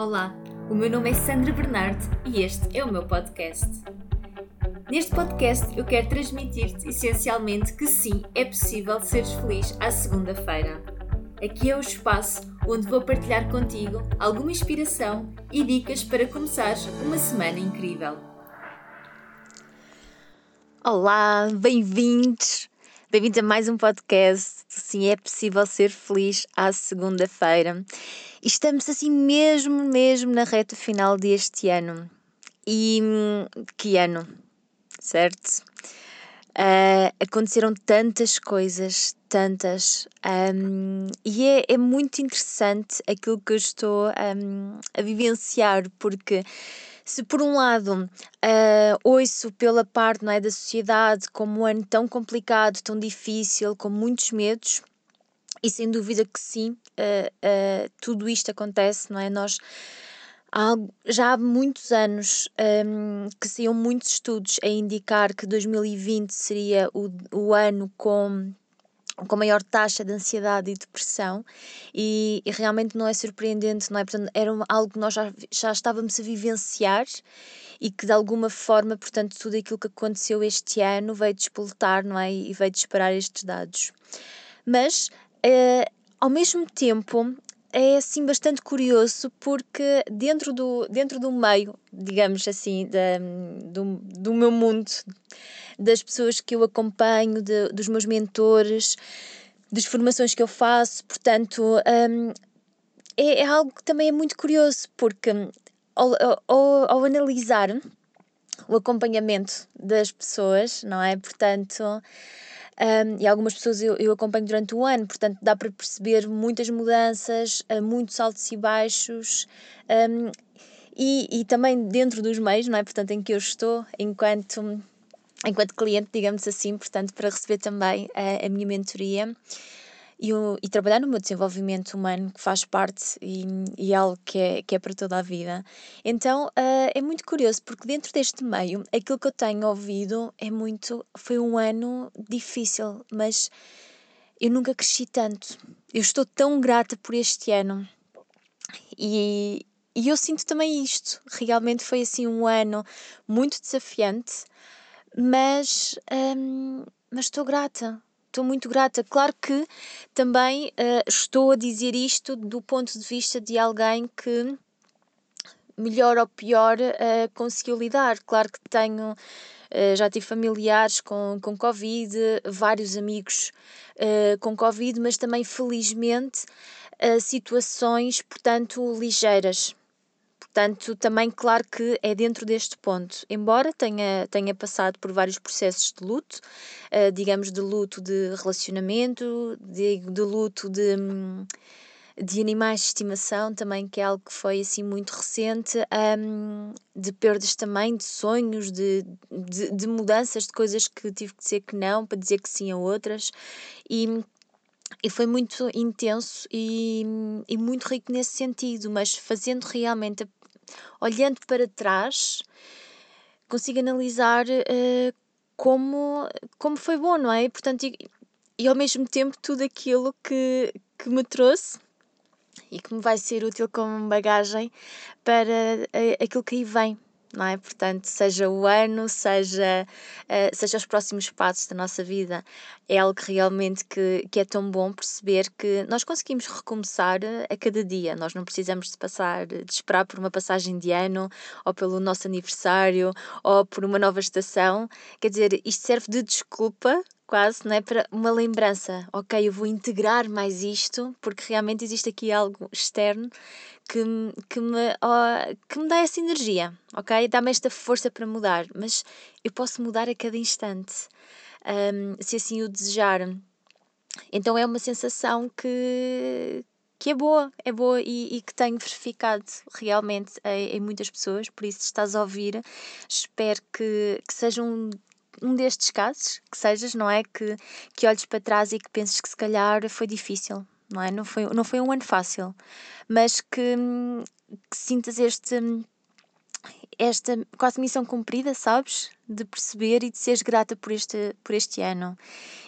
Olá, o meu nome é Sandra Bernardo e este é o meu podcast. Neste podcast eu quero transmitir-te essencialmente que sim, é possível seres feliz à segunda-feira. Aqui é o espaço onde vou partilhar contigo alguma inspiração e dicas para começares uma semana incrível. Olá, bem-vindos! Bem-vindos a mais um podcast. Sim, é possível ser feliz à segunda-feira. E estamos assim mesmo, mesmo na reta final deste ano. E que ano, certo? Uh, aconteceram tantas coisas, tantas, um, e é, é muito interessante aquilo que eu estou um, a vivenciar, porque se por um lado uh, ouço pela parte não é, da sociedade como um ano tão complicado, tão difícil, com muitos medos, e sem dúvida que sim, uh, uh, tudo isto acontece, não é? Nós há, já há muitos anos um, que saíam muitos estudos a indicar que 2020 seria o, o ano com com maior taxa de ansiedade e depressão e, e, realmente não é surpreendente, não é? Portanto, era algo que nós já, já estávamos a vivenciar e que de alguma forma, portanto, tudo aquilo que aconteceu este ano veio despoletar, não é? E veio disparar estes dados. Mas, uh, ao mesmo tempo, é assim bastante curioso porque dentro do, dentro do meio, digamos assim, da, do, do meu mundo, das pessoas que eu acompanho, de, dos meus mentores, das formações que eu faço, portanto, um, é, é, algo que também é muito curioso porque ao, ao, ao analisar o acompanhamento das pessoas, não é? Portanto, um, e algumas pessoas eu, eu acompanho durante o ano, portanto dá para perceber muitas mudanças, uh, muitos altos e baixos. Um, e, e também dentro dos meios, não é? Portanto, em que eu estou, enquanto, enquanto cliente, digamos assim, portanto, para receber também a, a minha mentoria e, o, e trabalhar no meu desenvolvimento humano, que faz parte e, e é algo que é, que é para toda a vida. Então uh, é muito curioso, porque dentro deste meio, aquilo que eu tenho ouvido é muito. Foi um ano difícil, mas eu nunca cresci tanto. Eu estou tão grata por este ano. E, e eu sinto também isto. Realmente foi assim um ano muito desafiante, mas, um, mas estou grata estou muito grata. Claro que também uh, estou a dizer isto do ponto de vista de alguém que, melhor ou pior, uh, conseguiu lidar. Claro que tenho. Uh, já tive familiares com, com Covid, vários amigos com Covid, mas também, felizmente, situações, portanto, ligeiras. Portanto, também, claro que é dentro deste ponto. Embora tenha, tenha passado por vários processos de luto, uh, digamos, de luto de relacionamento, de, de luto de. de animais de estimação também, que é algo que foi assim muito recente, um, de perdas também, de sonhos, de, de, de, mudanças, de coisas que tive que dizer que não para dizer que sim a outras. E, e foi muito intenso e, e muito rico nesse sentido, mas fazendo realmente a olhando para trás, consigo analisar uh, como, como foi bom, não é? Portanto, e, e ao mesmo tempo tudo aquilo que, que me trouxe e que me vai ser útil como bagagem para uh, aquilo que aí vem não é? Portanto, seja o ano, seja, uh, seja os próximos passos da nossa vida, é algo realmente que, que é tão bom perceber que nós conseguimos recomeçar a cada dia. Nós não precisamos de passar, de esperar por uma passagem de ano, ou pelo nosso aniversário, ou por uma nova estação. Quer dizer, isto serve de desculpa quase, não é? Para uma lembrança. Ok, eu vou integrar mais isto, porque realmente existe aqui algo externo que, que, me, oh, que me dá essa energia, ok? Dá-me esta força para mudar, mas eu posso mudar a cada instante, um, se assim o desejar. Então é uma sensação que, que é boa, é boa e, e que tenho verificado realmente em, em, muitas pessoas, por isso estás a ouvir, espero que, que seja um, um destes casos, que sejas, não é? Que, que olhes para trás e que penses que se calhar foi difícil, não é? Não foi, não foi um ano fácil, mas que, que sintas este esta quase missão cumprida, sabes? De perceber e de seres grata por este, por este ano.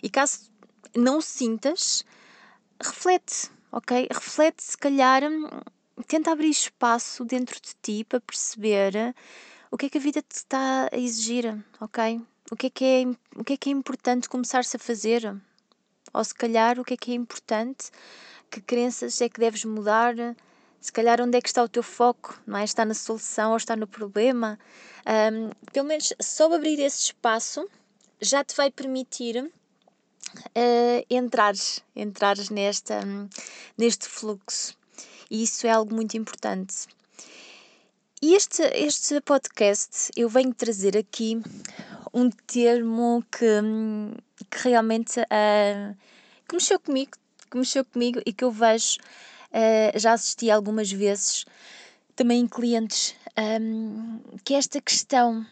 E caso não sintas, reflete, ok? Reflete se calhar tenta abrir espaço dentro de ti para perceber o que é que a vida te está a exigir, ok? O que é que é, o que é, que é importante começar-se a fazer? Ou se calhar o que é que é importante, que crenças é que deves mudar, se calhar onde é que está o teu foco, não é? Está na solução ou está no problema? Um, pelo menos só abrir esse espaço já te vai permitir uh, entrares, entrares nesta, neste fluxo. E isso é algo muito importante. E este, este podcast eu venho trazer aqui um termo que, que realmente uh, que mexeu comigo, que mexeu comigo e que eu vejo, uh, já assisti algumas vezes, também em clientes, um, que é esta questão,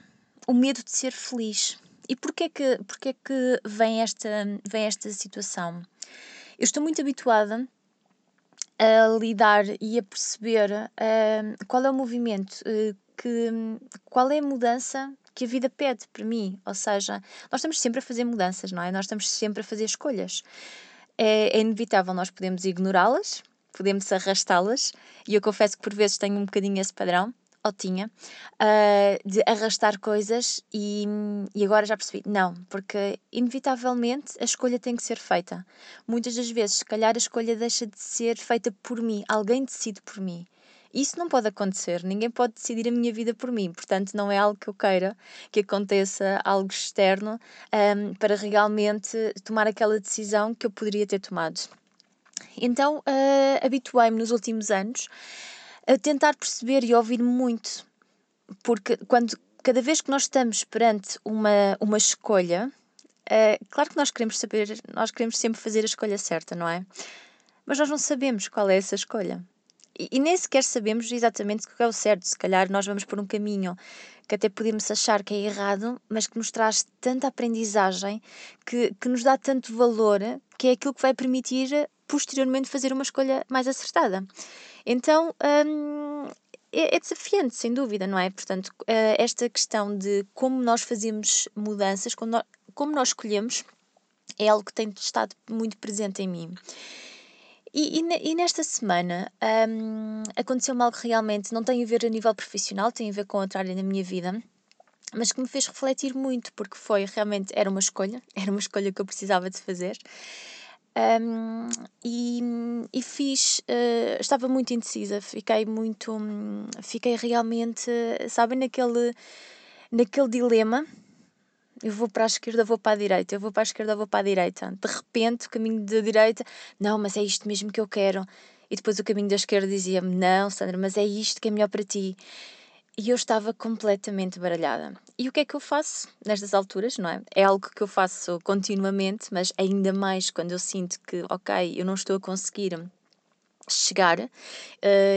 o medo de ser feliz. E porquê que, porquê que vem, esta, vem esta situação? Eu estou muito habituada a lidar e a perceber uh, qual é o movimento, uh, que, qual é a mudança que a vida pede para mim. Ou seja, nós estamos sempre a fazer mudanças, não é? Nós estamos sempre a fazer escolhas. É, é inevitável, nós podemos ignorá-las, podemos arrastá-las, e eu confesso que por vezes tenho um bocadinho esse padrão ou tinha, uh, de arrastar coisas e, e agora já percebi, não, porque inevitavelmente a escolha tem que ser feita. Muitas das vezes, se calhar, a escolha deixa de ser feita por mim, alguém decide por mim. Isso não pode acontecer, ninguém pode decidir a minha vida por mim, portanto, não é algo que eu queira que aconteça algo externo um, para realmente tomar aquela decisão que eu poderia ter tomado. Então, uh, habituei-me nos últimos anos a tentar perceber e ouvir muito, porque quando cada vez que nós estamos perante uma, uma escolha, uh, claro que nós queremos saber, nós queremos sempre fazer a escolha certa, não é? Mas nós não sabemos qual é essa escolha. E, nem sequer sabemos exatamente o que é o certo. Se calhar nós vamos por um caminho que até podemos achar que é errado, mas que nos traz tanta aprendizagem, que, que nos dá tanto valor, que é aquilo que vai permitir posteriormente fazer uma escolha mais acertada. Então, hum, é, é, desafiante, sem dúvida, não é? Portanto, eh, esta questão de como nós fazemos mudanças, como nós escolhemos, é algo que tem estado muito presente em mim. E, e, e nesta semana um, aconteceu-me algo que realmente não tem a ver a nível profissional, tem a ver com outra área da minha vida, mas que me fez refletir muito, porque foi realmente, era uma escolha, era uma escolha que eu precisava de fazer. Um, e, e fiz, uh, estava muito indecisa, fiquei muito, fiquei realmente, sabem, naquele, naquele dilema. Eu vou para a esquerda, vou para a direita, eu vou para a esquerda, vou para a direita. De repente, o caminho da direita, não, mas é isto mesmo que eu quero. E depois o caminho da esquerda dizia-me, não, Sandra, mas é isto que é melhor para ti. E eu estava completamente baralhada. E o que é que eu faço nestas alturas, não é? É algo que eu faço continuamente, mas ainda mais quando eu sinto que, ok, eu não estou a conseguir chegar, uh,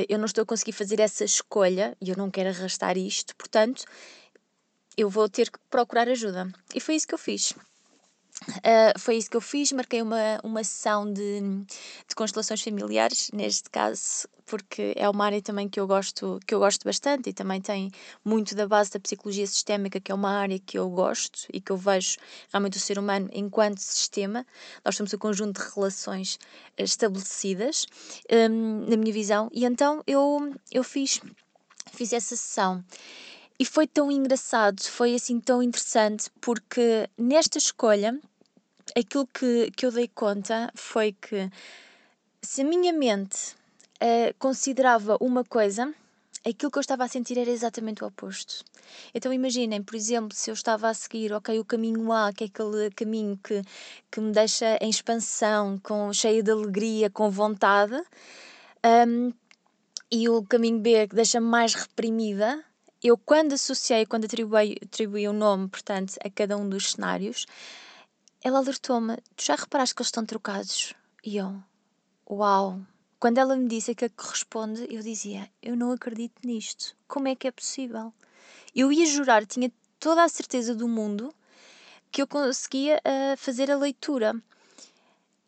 eu não estou a conseguir fazer essa escolha e eu não quero arrastar isto, portanto, eu vou ter que procurar ajuda. E foi isso que eu fiz. Uh, foi isso que eu fiz, marquei uma, uma sessão de, de constelações familiares, neste caso, porque é uma área também que eu gosto, que eu gosto bastante e também tem muito da base da psicologia sistémica, que é uma área que eu gosto e que eu vejo realmente o ser humano enquanto sistema. Nós somos um conjunto de relações estabelecidas, um, na minha visão, e então eu, eu fiz, fiz essa sessão. E foi tão engraçado, foi assim tão interessante, porque nesta escolha, aquilo que, que eu dei conta foi que se a minha mente uh, considerava uma coisa, aquilo que eu estava a sentir era exatamente o oposto. Então imaginem, por exemplo, se eu estava a seguir, ok, o caminho A, que é aquele caminho que, que me deixa em expansão, com, cheia de alegria, com vontade, um, e o caminho B que deixa-me mais reprimida, eu quando associei, quando atribuí, atribuí o nome, portanto, a cada um dos cenários, ela alertou-me, tu já reparaste que eles estão trocados? E eu, uau! Quando ela me disse que corresponde, eu dizia, eu não acredito nisto. Como é que é possível? Eu ia jurar, tinha toda a certeza do mundo que eu conseguia uh, fazer a leitura.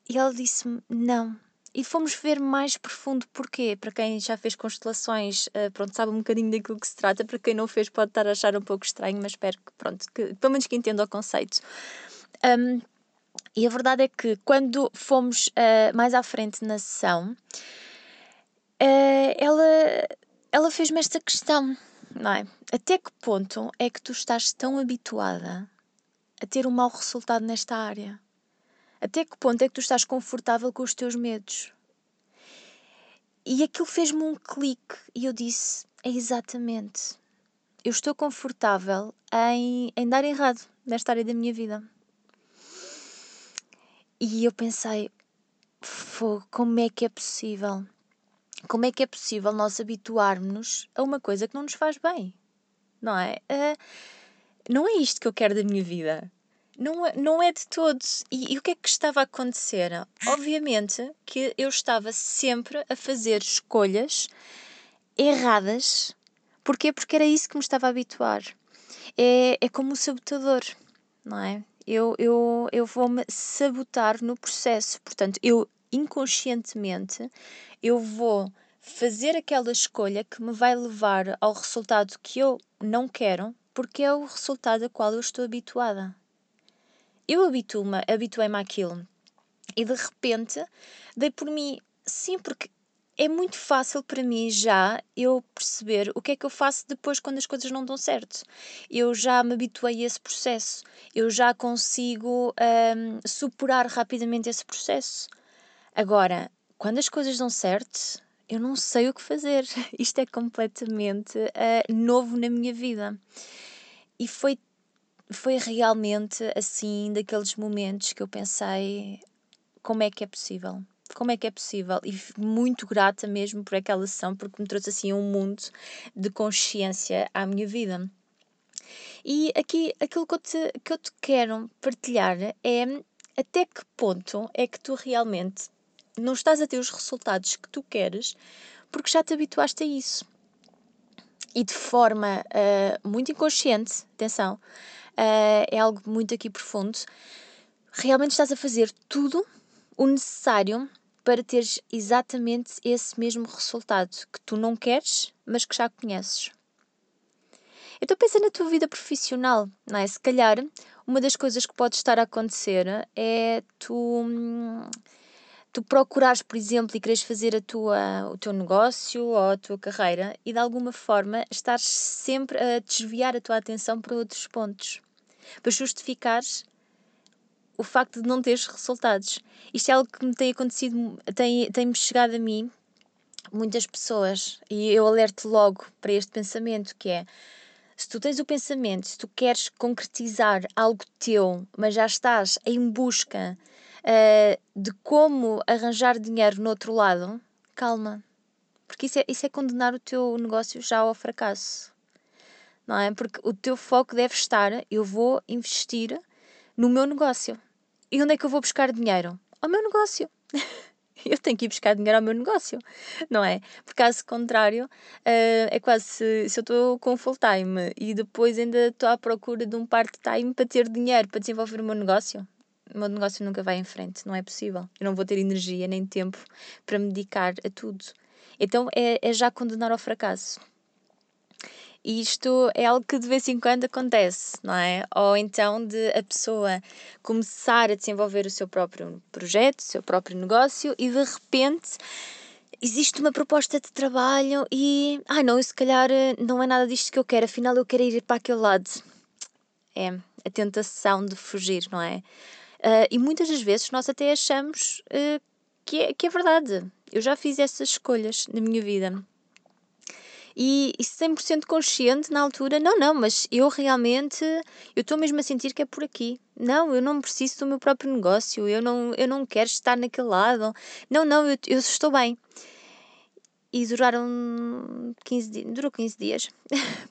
E ela disse-me, não, e fomos ver mais profundo porquê. Para quem já fez constelações, uh, pronto, sabe um bocadinho daquilo que se trata. Para quem não fez, pode estar a achar um pouco estranho, mas espero que, pronto, que, pelo menos que entenda o conceito. Um, e a verdade é que quando fomos uh, mais à frente na sessão, uh, ela, ela fez-me esta questão, não é? Até que ponto é que tu estás tão habituada a ter um mau resultado nesta área? Até que ponto é que tu estás confortável com os teus medos? E aquilo fez-me um clique e eu disse: é exatamente. Eu estou confortável em, em dar errado nesta área da minha vida. E eu pensei: como é que é possível? Como é que é possível nós habituarmos a uma coisa que não nos faz bem? Não é? Uh, não é isto que eu quero da minha vida. Não, é, não é de todos. E, e o que é que estava a acontecer? Obviamente que eu estava sempre a fazer escolhas erradas. Porquê? Porque era isso que me estava a habituar. É, é como o sabotador, não é? Eu, eu, eu vou-me sabotar no processo. Portanto, eu inconscientemente eu vou fazer aquela escolha que me vai levar ao resultado que eu não quero, porque é o resultado a qual eu estou habituada eu habituo-me, habituei-me àquilo. E de repente dei por mim, sim, porque é muito fácil para mim já eu perceber o que é que eu faço depois quando as coisas não dão certo. Eu já me habituei a esse processo, eu já consigo um, superar rapidamente esse processo. Agora, quando as coisas dão certo, eu não sei o que fazer. Isto é completamente uh, novo na minha vida. E foi foi realmente assim daqueles momentos que eu pensei como é que é possível? Como é que é possível? E muito grata mesmo por aquela sessão porque me trouxe assim um mundo de consciência à minha vida. E aqui aquilo que eu te, que eu te quero partilhar é até que ponto é que tu realmente não estás a ter os resultados que tu queres porque já te habituaste a isso. E de forma uh, muito inconsciente, atenção, uh, é algo muito aqui profundo. Realmente estás a fazer tudo o necessário para teres exatamente esse mesmo resultado que tu não queres, mas que já conheces. Então pensa na tua vida profissional, não é? Se calhar uma das coisas que pode estar a acontecer é tu, hum, tu procurares, por exemplo, e queres fazer a tua, o teu negócio ou a tua carreira e de alguma forma estás sempre a desviar a tua atenção para outros pontos para justificares o facto de não teres resultados. Isto é algo que me tem acontecido, tem-me tem chegado a mim, muitas pessoas, e eu alerto logo para este pensamento que é se tu tens o pensamento, se tu queres concretizar algo teu, mas já estás em busca uh, de como arranjar dinheiro no outro lado, calma. Porque isso é, isso é condenar o teu negócio já ao fracasso não é? Porque o teu foco deve estar: eu vou investir no meu negócio. E onde é que eu vou buscar dinheiro? Ao meu negócio. eu tenho que ir buscar dinheiro ao meu negócio, não é? Por caso contrário, uh, é quase se, se eu estou com full time e depois ainda estou à procura de um part-time para ter dinheiro para desenvolver o meu negócio. O meu negócio nunca vai em frente, não é possível. Eu não vou ter energia nem tempo para me dedicar a tudo. Então é, é já condenar ao fracasso. E isto é algo que de vez em quando acontece, não é? Ou então de a pessoa começar a desenvolver o seu próprio projeto, o seu próprio negócio e de repente existe uma proposta de trabalho e, ah, não, se calhar eh, não é nada disto que eu quero, afinal eu quero ir para aquele lado. É a tentação de fugir, não é? Uh, e muitas das vezes nós até achamos uh, que, é, que é verdade. Eu já fiz essas escolhas na minha vida e, e 100% consciente na altura, não, não, mas eu realmente, eu estou mesmo a sentir que é por aqui. Não, eu não preciso do meu próprio negócio, eu não, eu não quero estar naquele lado. Não, não, eu, eu estou bem. E duraram 15 dias, durou 15 dias,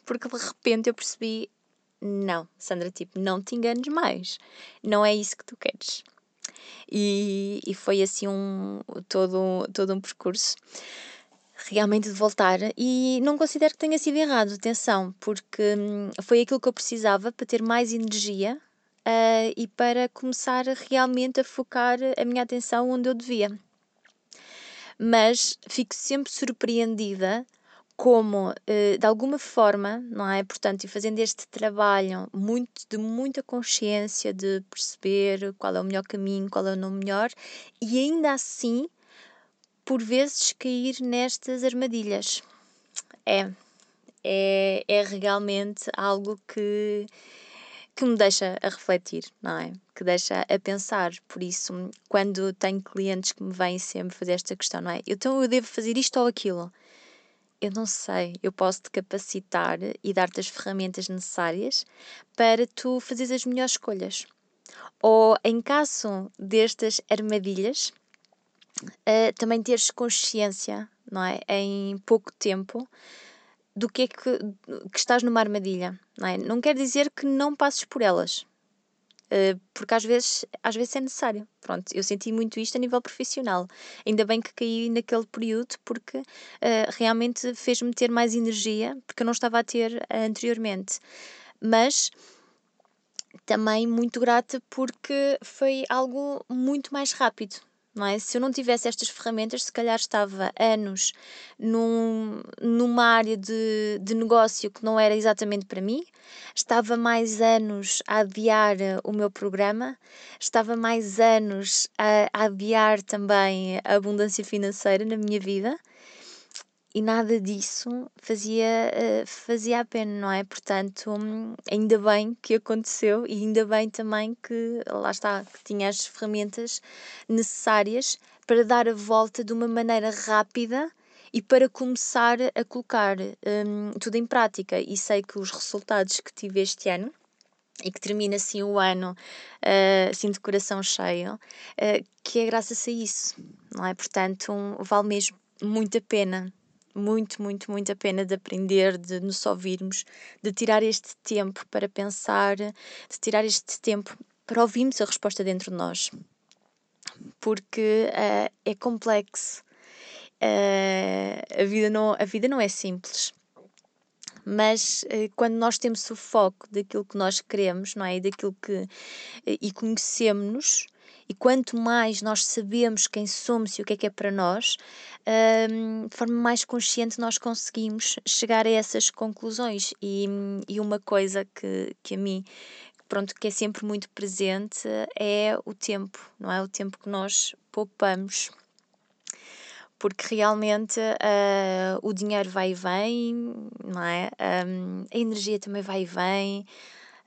porque de repente eu percebi, não, Sandra, tipo, não te enganes mais, não é isso que tu queres. E, e foi assim um, todo, todo um percurso realmente de voltar e não considero que tenha sido errado, atenção, porque hum, foi aquilo que eu precisava para ter mais energia uh, e para começar realmente a focar a minha atenção onde eu devia. Mas fico sempre surpreendida como, uh, de alguma forma, não é? Portanto, e fazendo este trabalho muito, de muita consciência de perceber qual é o melhor caminho, qual é o não melhor, e ainda assim por vezes cair nestas armadilhas. É, é, é realmente algo que, que me deixa a refletir, não é? Que deixa a pensar. Por isso, quando tenho clientes que me vêm sempre fazer esta questão, não é? Então eu devo fazer isto ou aquilo? Eu não sei, eu posso te capacitar e dar-te as ferramentas necessárias para tu fazeres as melhores escolhas. Ou em caso destas armadilhas, uh, também teres consciência, não é? Em pouco tempo do que é que, que estás numa armadilha, não é? Não quer dizer que não passes por elas, Uh, porque às vezes, às vezes é necessário. Pronto, eu senti muito isto a nível profissional. Ainda bem que caí naquele período porque uh, realmente fez-me ter mais energia, porque eu não estava a ter anteriormente. Mas também muito grata porque foi algo muito mais rápido não é? Se eu não tivesse estas ferramentas, se calhar estava anos num, numa área de, de negócio que não era exatamente para mim, estava mais anos a adiar o meu programa, estava mais anos a, a adiar também a abundância financeira na minha vida e nada disso fazia, uh, fazia a pena, não é? Portanto, hum, ainda bem que aconteceu e ainda bem também que, lá está, que tinha as ferramentas necessárias para dar a volta de uma maneira rápida e para começar a colocar um, tudo em prática. E sei que os resultados que tive este ano e que termina assim o ano uh, assim de coração cheio, uh, que é graças a isso, não é? Portanto, um, vale mesmo muito a pena muito, muito, muito a pena de aprender, de nos ouvirmos, de tirar este tempo para pensar, de tirar este tempo para ouvirmos a resposta dentro de nós. Porque uh, é complexo. Uh, a, vida não, a vida não é simples. Mas uh, quando nós temos o foco daquilo que nós queremos, não é? E daquilo que. e conhecemos-nos, e quanto mais nós sabemos quem somos e o que é que é para nós, um, de forma mais consciente nós conseguimos chegar a essas conclusões. E, e uma coisa que, que a mim pronto, que é sempre muito presente é o tempo, não é? O tempo que nós poupamos. Porque realmente uh, o dinheiro vai e vem, não é? Um, a energia também vai e vem.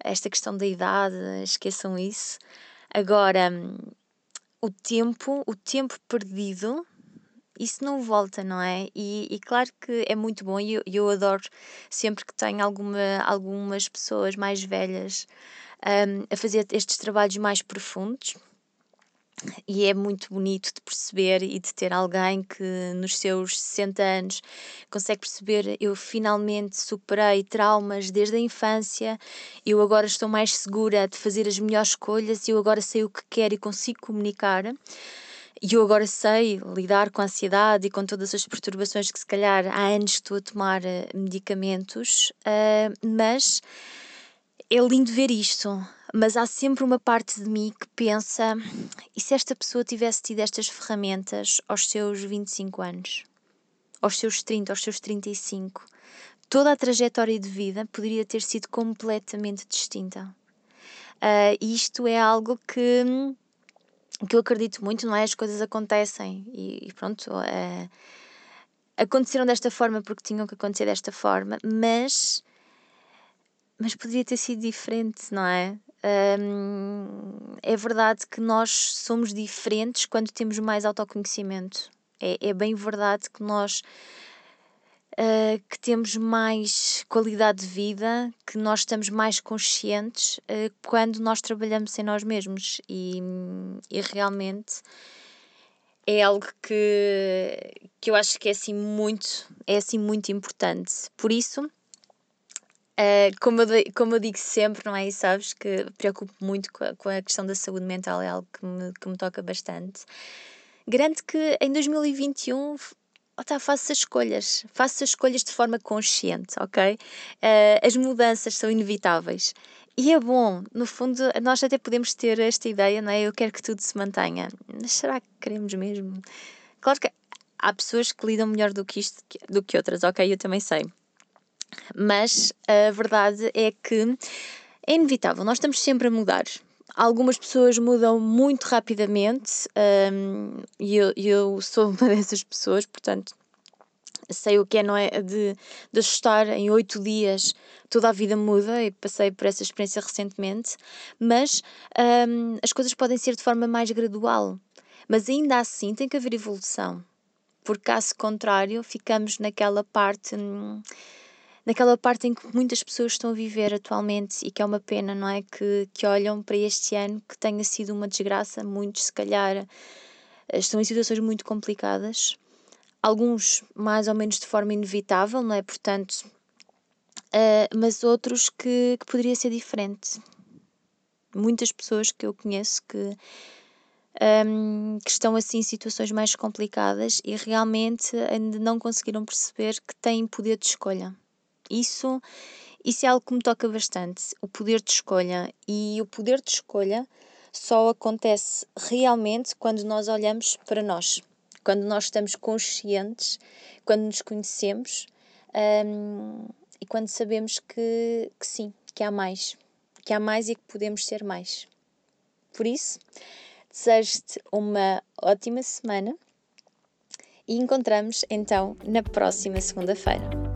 Esta questão da idade, esqueçam isso. Agora, o tempo, o tempo perdido, isso não volta, não é? E, e claro que é muito bom e eu, eu adoro sempre que tenho alguma, algumas pessoas mais velhas um, a fazer estes trabalhos mais profundos e é muito bonito de perceber e de ter alguém que nos seus 60 anos consegue perceber eu finalmente superei traumas desde a infância, eu agora estou mais segura de fazer as melhores escolhas, eu agora sei o que quero e consigo comunicar. E eu agora sei lidar com a ansiedade e com todas as perturbações que se calhar há anos estou a tomar eh, medicamentos, uh, mas é lindo ver isto mas há sempre uma parte de mim que pensa: e se esta pessoa tivesse tido estas ferramentas aos seus 25 anos, aos seus 30, aos seus 35? Toda a trajetória de vida poderia ter sido completamente distinta. Uh, isto é algo que, que eu acredito muito, não é? As coisas acontecem e, e pronto. Uh, aconteceram desta forma porque tinham que acontecer desta forma, mas mas poderia ter sido diferente, não é? É verdade que nós somos diferentes quando temos mais autoconhecimento. É, é bem verdade que nós uh, que temos mais qualidade de vida, que nós estamos mais conscientes uh, quando nós trabalhamos em nós mesmos e, e realmente é algo que, que eu acho que é assim muito, é assim muito importante. Por isso, Uh, como, eu, como eu digo sempre, não é? E sabes que preocupo muito com a, com a questão da saúde mental, é algo que me, que me toca bastante. Garanto que em 2021 oh, tá, escolhas, faço as escolhas de forma consciente, ok? Uh, as mudanças são inevitáveis. E é bom, no fundo, nós até podemos ter esta ideia, não é? Eu quero que tudo se mantenha. Mas será que queremos mesmo? Claro que há pessoas que lidam melhor do que isto do que outras, ok? Eu também sei. Mas a verdade é que é inevitável, nós estamos sempre a mudar. algumas pessoas mudam muito rapidamente um, e eu, eu sou uma dessas pessoas, portanto sei o que é, não é? De, de ajustar em oito dias toda a vida muda e passei por essa experiência recentemente, mas um, as coisas podem ser de forma mais gradual, mas ainda assim tem que haver evolução, porque caso contrário ficamos naquela parte. Hum, naquela parte em que muitas pessoas estão a viver atualmente e que é uma pena, não é? Que, que olham para este ano que tenha sido uma desgraça, muitos se calhar estão em situações muito complicadas, alguns mais ou menos de forma inevitável, não é? Portanto, uh, mas outros que, que poderia ser diferente. Muitas pessoas que eu conheço que, um, ehm, que estão assim em situações mais complicadas e realmente ainda não conseguiram perceber que têm poder de escolha. Isso, isso é algo que me toca bastante, o poder de escolha. E o poder de escolha só acontece realmente quando nós olhamos para nós, quando nós estamos conscientes, quando nos conhecemos um, e quando sabemos que, que sim, que há mais, que há mais e que podemos ser mais. Por isso, desejo-te uma ótima semana e encontramos então na próxima segunda-feira.